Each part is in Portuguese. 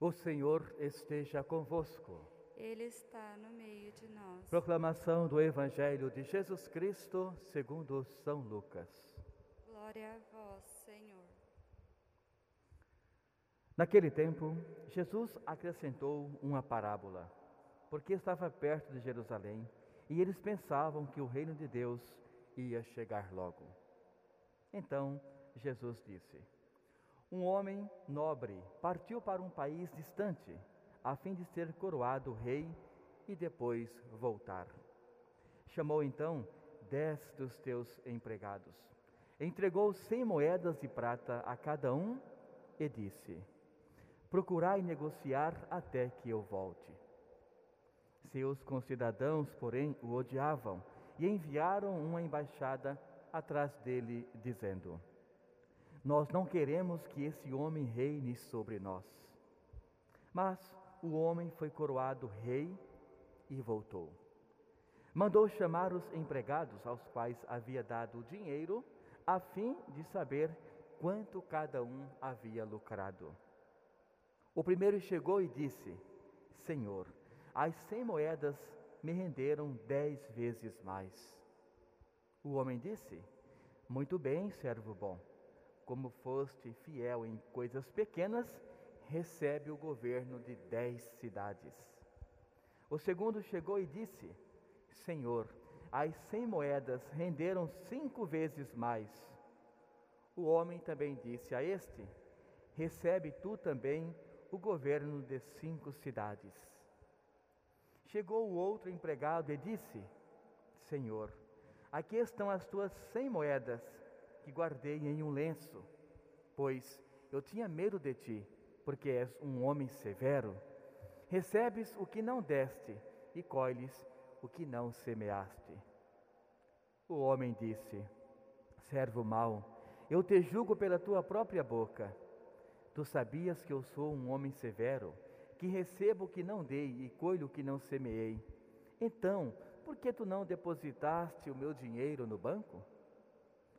O Senhor esteja convosco. Ele está no meio de nós. Proclamação do Evangelho de Jesus Cristo, segundo São Lucas. Glória a vós, Senhor. Naquele tempo, Jesus acrescentou uma parábola, porque estava perto de Jerusalém e eles pensavam que o reino de Deus ia chegar logo. Então Jesus disse: Um homem nobre partiu para um país distante, a fim de ser coroado rei e depois voltar. Chamou então dez dos teus empregados, entregou cem moedas de prata a cada um e disse: Procurai negociar até que eu volte. Seus concidadãos, porém, o odiavam e enviaram uma embaixada atrás dele, dizendo: Nós não queremos que esse homem reine sobre nós. Mas o homem foi coroado rei e voltou. Mandou chamar os empregados aos quais havia dado o dinheiro, a fim de saber quanto cada um havia lucrado. O primeiro chegou e disse: Senhor, as cem moedas me renderam dez vezes mais. O homem disse: Muito bem, servo bom. Como foste fiel em coisas pequenas, recebe o governo de dez cidades. O segundo chegou e disse: Senhor, as cem moedas renderam cinco vezes mais. O homem também disse a este: Recebe tu também o governo de cinco cidades. Chegou o outro empregado e disse: Senhor, aqui estão as tuas cem moedas que guardei em um lenço, pois eu tinha medo de ti, porque és um homem severo. Recebes o que não deste e colhes o que não semeaste. O homem disse: Servo mau, eu te julgo pela tua própria boca. Tu sabias que eu sou um homem severo que recebo o que não dei e colho o que não semeei. Então, por que tu não depositaste o meu dinheiro no banco?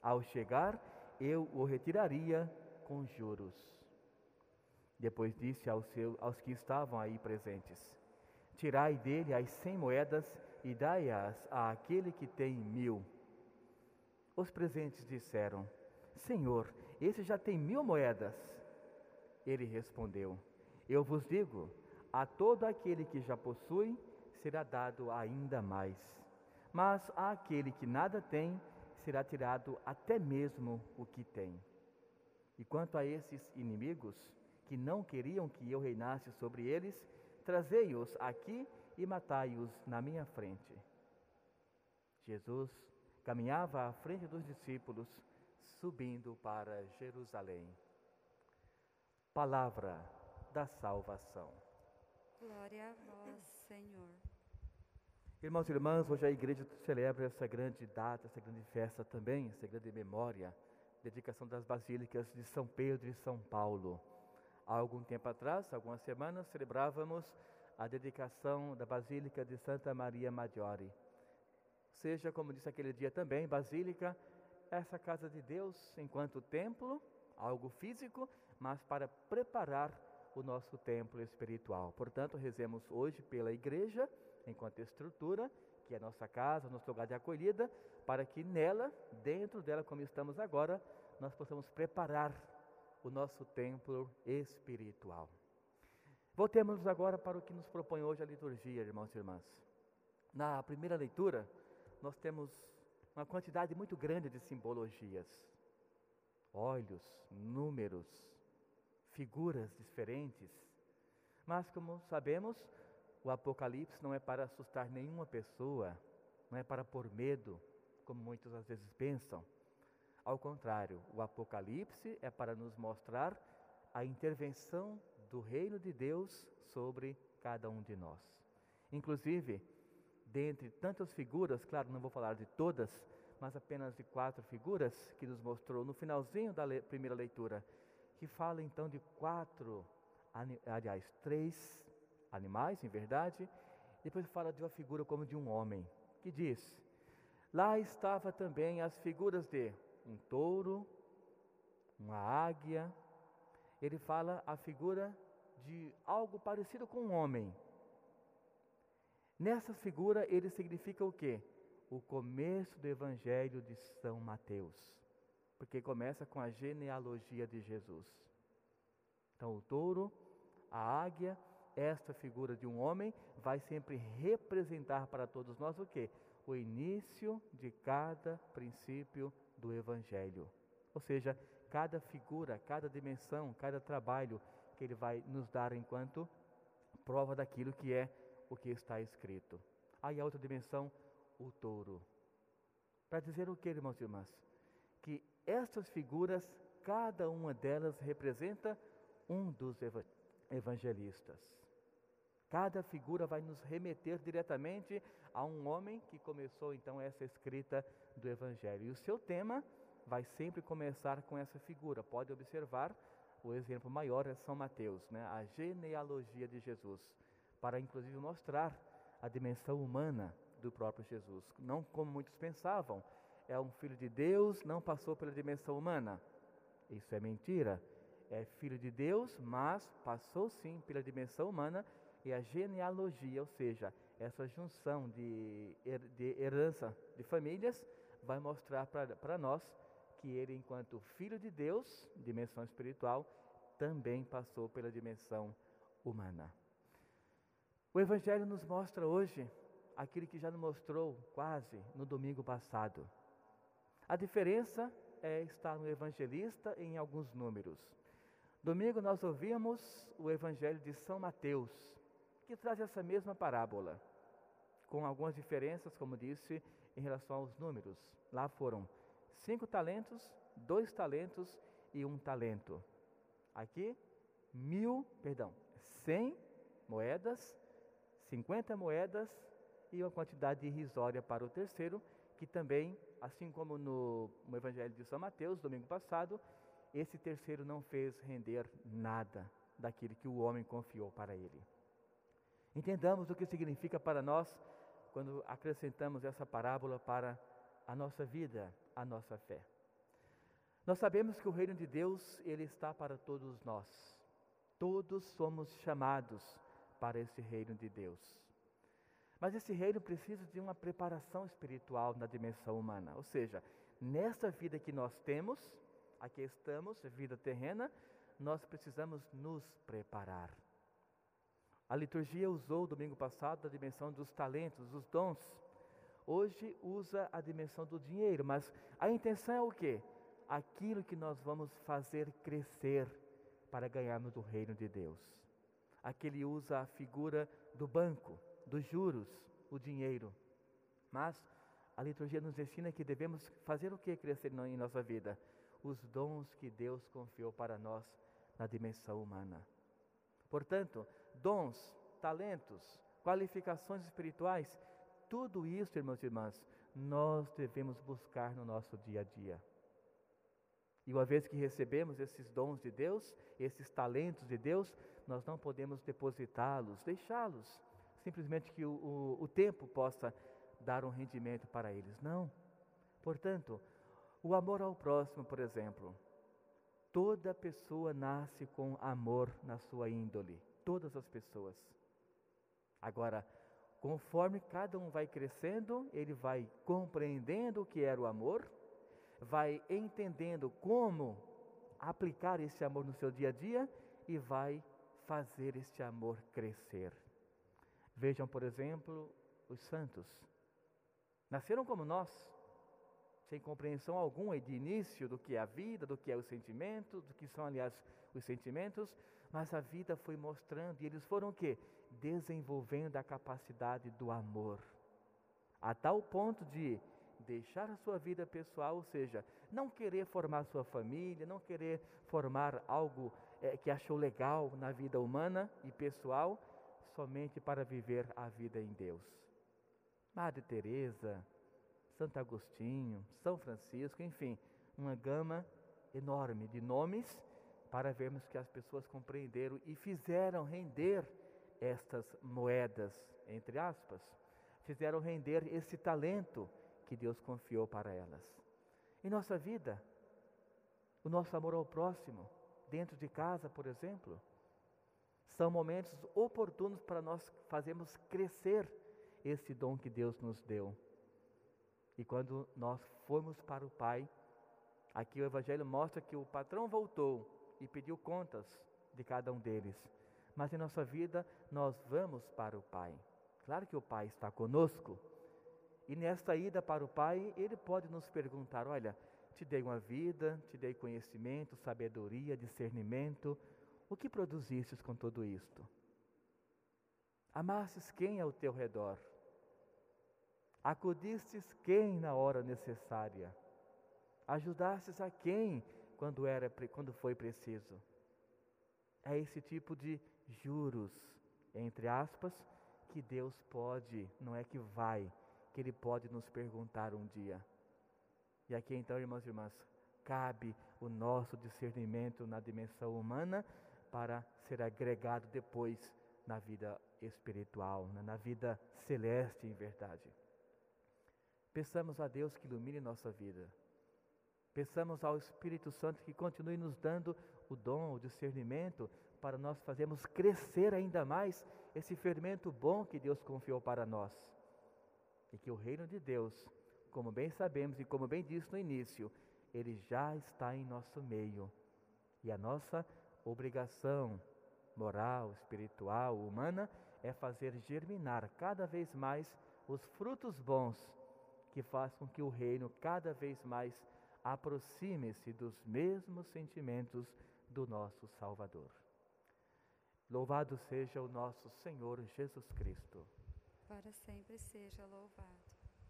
Ao chegar, eu o retiraria com juros. Depois disse aos, aos que estavam aí presentes: Tirai dele as cem moedas e dai-as àquele que tem mil. Os presentes disseram: Senhor, esse já tem mil moedas. Ele respondeu: eu vos digo: a todo aquele que já possui, será dado ainda mais. Mas a aquele que nada tem, será tirado até mesmo o que tem. E quanto a esses inimigos, que não queriam que eu reinasse sobre eles, trazei-os aqui e matai-os na minha frente. Jesus caminhava à frente dos discípulos, subindo para Jerusalém. Palavra da salvação. Glória a vós, Senhor. Irmãos e irmãs, hoje a igreja celebra essa grande data, essa grande festa também, essa grande memória, dedicação das basílicas de São Pedro e São Paulo. Há algum tempo atrás, algumas semanas, celebrávamos a dedicação da Basílica de Santa Maria Maggiore. Seja, como disse aquele dia também, Basílica, essa casa de Deus enquanto templo, algo físico, mas para preparar o nosso templo espiritual. Portanto, rezemos hoje pela igreja, enquanto estrutura, que é a nossa casa, nosso lugar de acolhida, para que nela, dentro dela, como estamos agora, nós possamos preparar o nosso templo espiritual. Voltemos agora para o que nos propõe hoje a liturgia, irmãos e irmãs. Na primeira leitura, nós temos uma quantidade muito grande de simbologias, olhos, números, figuras diferentes. Mas, como sabemos, o Apocalipse não é para assustar nenhuma pessoa, não é para pôr medo, como muitos às vezes pensam. Ao contrário, o Apocalipse é para nos mostrar a intervenção do reino de Deus sobre cada um de nós. Inclusive, dentre tantas figuras, claro, não vou falar de todas, mas apenas de quatro figuras que nos mostrou no finalzinho da primeira leitura, que fala então de quatro, aliás, três animais, em verdade, depois fala de uma figura como de um homem, que diz: Lá estava também as figuras de um touro, uma águia. Ele fala a figura de algo parecido com um homem. Nessa figura, ele significa o quê? O começo do Evangelho de São Mateus, porque começa com a genealogia de Jesus. Então, o touro, a águia, esta figura de um homem vai sempre representar para todos nós o quê? O início de cada princípio do Evangelho. Ou seja, cada figura, cada dimensão, cada trabalho que ele vai nos dar enquanto prova daquilo que é o que está escrito. Aí a outra dimensão, o touro. Para dizer o que, irmãos e irmãs? Que estas figuras, cada uma delas representa um dos evangelistas. Cada figura vai nos remeter diretamente a um homem que começou então essa escrita do Evangelho. E o seu tema vai sempre começar com essa figura. Pode observar, o exemplo maior é São Mateus, né? a genealogia de Jesus, para inclusive mostrar a dimensão humana do próprio Jesus. Não como muitos pensavam, é um filho de Deus, não passou pela dimensão humana. Isso é mentira. É filho de Deus, mas passou sim pela dimensão humana e a genealogia, ou seja, essa junção de, de herança de famílias, vai mostrar para nós que ele, enquanto filho de Deus, dimensão espiritual, também passou pela dimensão humana. O Evangelho nos mostra hoje aquilo que já nos mostrou quase no domingo passado. A diferença é estar no evangelista em alguns números. Domingo nós ouvimos o Evangelho de São Mateus, que traz essa mesma parábola, com algumas diferenças, como disse, em relação aos números. Lá foram cinco talentos, dois talentos e um talento. Aqui, mil, perdão, cem moedas, cinquenta moedas e uma quantidade irrisória para o terceiro, que também, assim como no, no Evangelho de São Mateus, domingo passado, esse terceiro não fez render nada daquilo que o homem confiou para ele. Entendamos o que significa para nós quando acrescentamos essa parábola para a nossa vida, a nossa fé. Nós sabemos que o reino de Deus, ele está para todos nós. Todos somos chamados para esse reino de Deus. Mas esse reino precisa de uma preparação espiritual na dimensão humana, ou seja, nessa vida que nós temos, aqui estamos, vida terrena, nós precisamos nos preparar. A liturgia usou domingo passado a dimensão dos talentos, dos dons. Hoje usa a dimensão do dinheiro, mas a intenção é o quê? Aquilo que nós vamos fazer crescer para ganharmos o reino de Deus. Aqui ele usa a figura do banco, dos juros, o dinheiro. Mas a liturgia nos ensina que devemos fazer o que crescer em nossa vida? Os dons que Deus confiou para nós na dimensão humana. Portanto, dons, talentos, qualificações espirituais, tudo isso, irmãos e irmãs, nós devemos buscar no nosso dia a dia. E uma vez que recebemos esses dons de Deus, esses talentos de Deus, nós não podemos depositá-los, deixá-los, simplesmente que o, o, o tempo possa dar um rendimento para eles. Não. Portanto, o amor ao próximo, por exemplo, toda pessoa nasce com amor na sua índole todas as pessoas. Agora, conforme cada um vai crescendo, ele vai compreendendo o que era o amor, vai entendendo como aplicar esse amor no seu dia a dia e vai fazer este amor crescer. Vejam, por exemplo, os santos. Nasceram como nós, sem compreensão alguma de início do que é a vida, do que é o sentimento, do que são, aliás, os sentimentos, mas a vida foi mostrando e eles foram o quê? Desenvolvendo a capacidade do amor. A tal ponto de deixar a sua vida pessoal, ou seja, não querer formar sua família, não querer formar algo é, que achou legal na vida humana e pessoal, somente para viver a vida em Deus. Madre Teresa, Santo Agostinho, São Francisco, enfim, uma gama enorme de nomes para vermos que as pessoas compreenderam e fizeram render estas moedas, entre aspas, fizeram render esse talento que Deus confiou para elas. Em nossa vida, o nosso amor ao próximo, dentro de casa, por exemplo, São momentos oportunos para nós fazermos crescer esse dom que Deus nos deu. E quando nós formos para o Pai, aqui o Evangelho mostra que o patrão voltou e pediu contas de cada um deles. Mas em nossa vida nós vamos para o Pai. Claro que o Pai está conosco. E nesta ida para o Pai, Ele pode nos perguntar: olha, te dei uma vida, te dei conhecimento, sabedoria, discernimento. O que produzistes com tudo isto? Amastes quem ao teu redor? Acudistes quem na hora necessária? Ajudastes a quem quando, era, quando foi preciso? É esse tipo de juros, entre aspas, que Deus pode, não é que vai, que Ele pode nos perguntar um dia. E aqui então, irmãos e irmãs, cabe o nosso discernimento na dimensão humana para ser agregado depois na vida espiritual, né, na vida celeste em verdade. Peçamos a Deus que ilumine nossa vida. Peçamos ao Espírito Santo que continue nos dando o dom, o discernimento, para nós fazermos crescer ainda mais esse fermento bom que Deus confiou para nós. E que o reino de Deus, como bem sabemos e como bem disse no início, ele já está em nosso meio. E a nossa obrigação moral, espiritual, humana é fazer germinar cada vez mais os frutos bons que faz com que o reino cada vez mais aproxime-se dos mesmos sentimentos do nosso Salvador. Louvado seja o nosso Senhor Jesus Cristo. Para sempre seja louvado.